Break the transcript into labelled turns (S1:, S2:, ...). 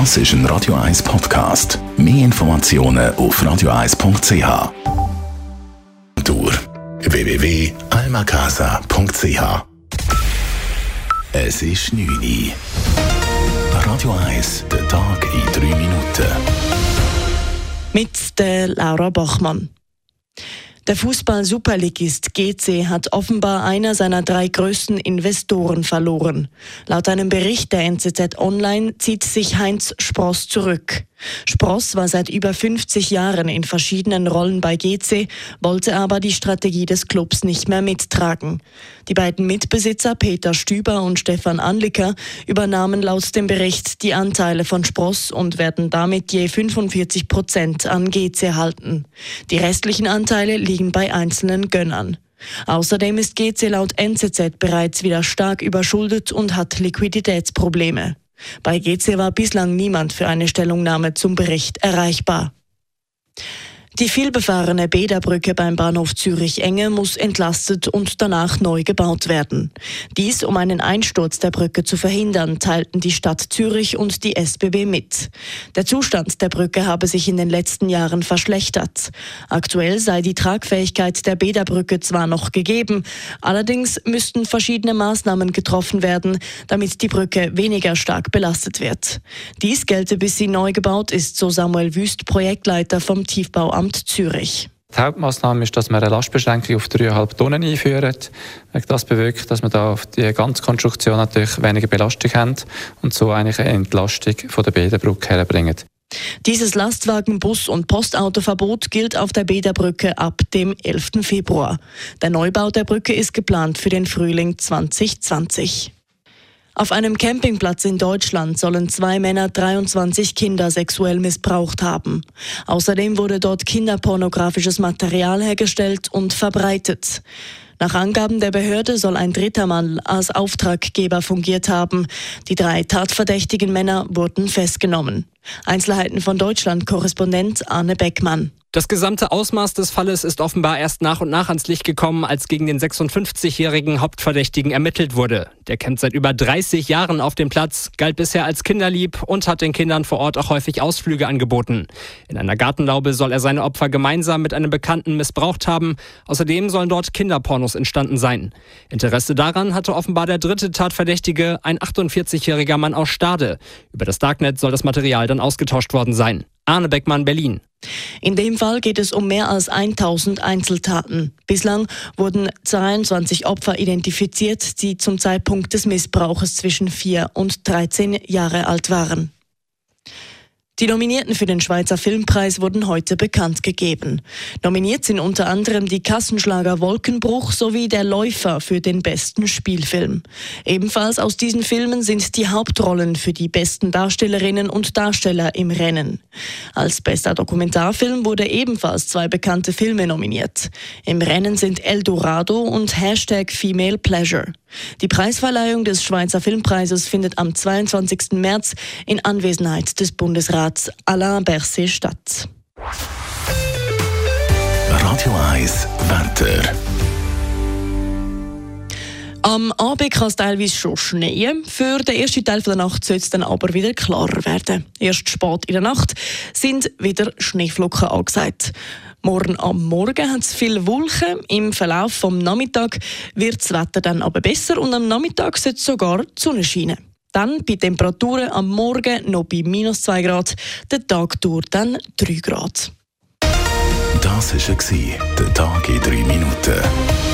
S1: Das ist ein Radio 1 Podcast. Mehr Informationen auf radio1.ch. Tour www.almacasa.ch Es ist 9 Uhr. Radio 1, der Tag in 3 Minuten.
S2: Mit der Laura Bachmann. Der Fußball-Superligist GC hat offenbar einer seiner drei größten Investoren verloren. Laut einem Bericht der NZZ Online zieht sich Heinz Spross zurück. Spross war seit über 50 Jahren in verschiedenen Rollen bei GC, wollte aber die Strategie des Clubs nicht mehr mittragen. Die beiden Mitbesitzer Peter Stüber und Stefan Anliker übernahmen laut dem Bericht die Anteile von Spross und werden damit je 45 Prozent an GC halten. Die restlichen Anteile liegen bei einzelnen Gönnern. Außerdem ist GC laut NZZ bereits wieder stark überschuldet und hat Liquiditätsprobleme. Bei GC war bislang niemand für eine Stellungnahme zum Bericht erreichbar. Die vielbefahrene Bäderbrücke beim Bahnhof Zürich-Enge muss entlastet und danach neu gebaut werden. Dies, um einen Einsturz der Brücke zu verhindern, teilten die Stadt Zürich und die SBB mit. Der Zustand der Brücke habe sich in den letzten Jahren verschlechtert. Aktuell sei die Tragfähigkeit der Bäderbrücke zwar noch gegeben, allerdings müssten verschiedene Maßnahmen getroffen werden, damit die Brücke weniger stark belastet wird. Dies gelte, bis sie neu gebaut ist, so Samuel Wüst, Projektleiter vom Tiefbauamt Amt Zürich.
S3: Die Hauptmaßnahme ist, dass man eine Lastbeschränkung auf 3,5 Tonnen einführt. Das bewirkt, dass man da auf die ganze Konstruktion natürlich weniger Belastung haben und so eigentlich eine Entlastung von der Bäderbrücke herbringen.
S2: Dieses Lastwagen-, Bus- und Postautoverbot gilt auf der Bäderbrücke ab dem 11. Februar. Der Neubau der Brücke ist geplant für den Frühling 2020. Auf einem Campingplatz in Deutschland sollen zwei Männer 23 Kinder sexuell missbraucht haben. Außerdem wurde dort kinderpornografisches Material hergestellt und verbreitet. Nach Angaben der Behörde soll ein dritter Mann als Auftraggeber fungiert haben. Die drei tatverdächtigen Männer wurden festgenommen. Einzelheiten von Deutschland-Korrespondent Arne Beckmann.
S4: Das gesamte Ausmaß des Falles ist offenbar erst nach und nach ans Licht gekommen, als gegen den 56-jährigen Hauptverdächtigen ermittelt wurde. Der kennt seit über 30 Jahren auf dem Platz, galt bisher als kinderlieb und hat den Kindern vor Ort auch häufig Ausflüge angeboten. In einer Gartenlaube soll er seine Opfer gemeinsam mit einem Bekannten missbraucht haben. Außerdem sollen dort Kinderpornos entstanden sein. Interesse daran hatte offenbar der dritte Tatverdächtige, ein 48-jähriger Mann aus Stade. Über das Darknet soll das Material dann ausgetauscht worden sein. Arne Beckmann, Berlin.
S2: In dem Fall geht es um mehr als 1000 Einzeltaten. Bislang wurden 22 Opfer identifiziert, die zum Zeitpunkt des Missbrauches zwischen 4 und 13 Jahre alt waren. Die Nominierten für den Schweizer Filmpreis wurden heute bekannt gegeben. Nominiert sind unter anderem die Kassenschlager Wolkenbruch sowie Der Läufer für den besten Spielfilm. Ebenfalls aus diesen Filmen sind die Hauptrollen für die besten Darstellerinnen und Darsteller im Rennen. Als bester Dokumentarfilm wurde ebenfalls zwei bekannte Filme nominiert. Im Rennen sind Eldorado und Hashtag Female Pleasure. Die Preisverleihung des Schweizer Filmpreises findet am 22. März in Anwesenheit des Bundesrats Alain Berset statt.
S1: Radio 1 Wetter.
S2: Am Abend kann es teilweise schon schneien. Für den ersten Teil der Nacht soll es dann aber wieder klarer werden. Erst spät in der Nacht sind wieder Schneeflocken angesagt. Morgen am Morgen hat es viele Wolken. Im Verlauf des Nachmittags wird das Wetter dann aber besser und am Nachmittag soll sogar die Sonne scheinen. Dann bei Temperaturen am Morgen noch bei minus 2 Grad, der Tag dauert dann 3 Grad.
S1: Das war der Tag in 3 Minuten.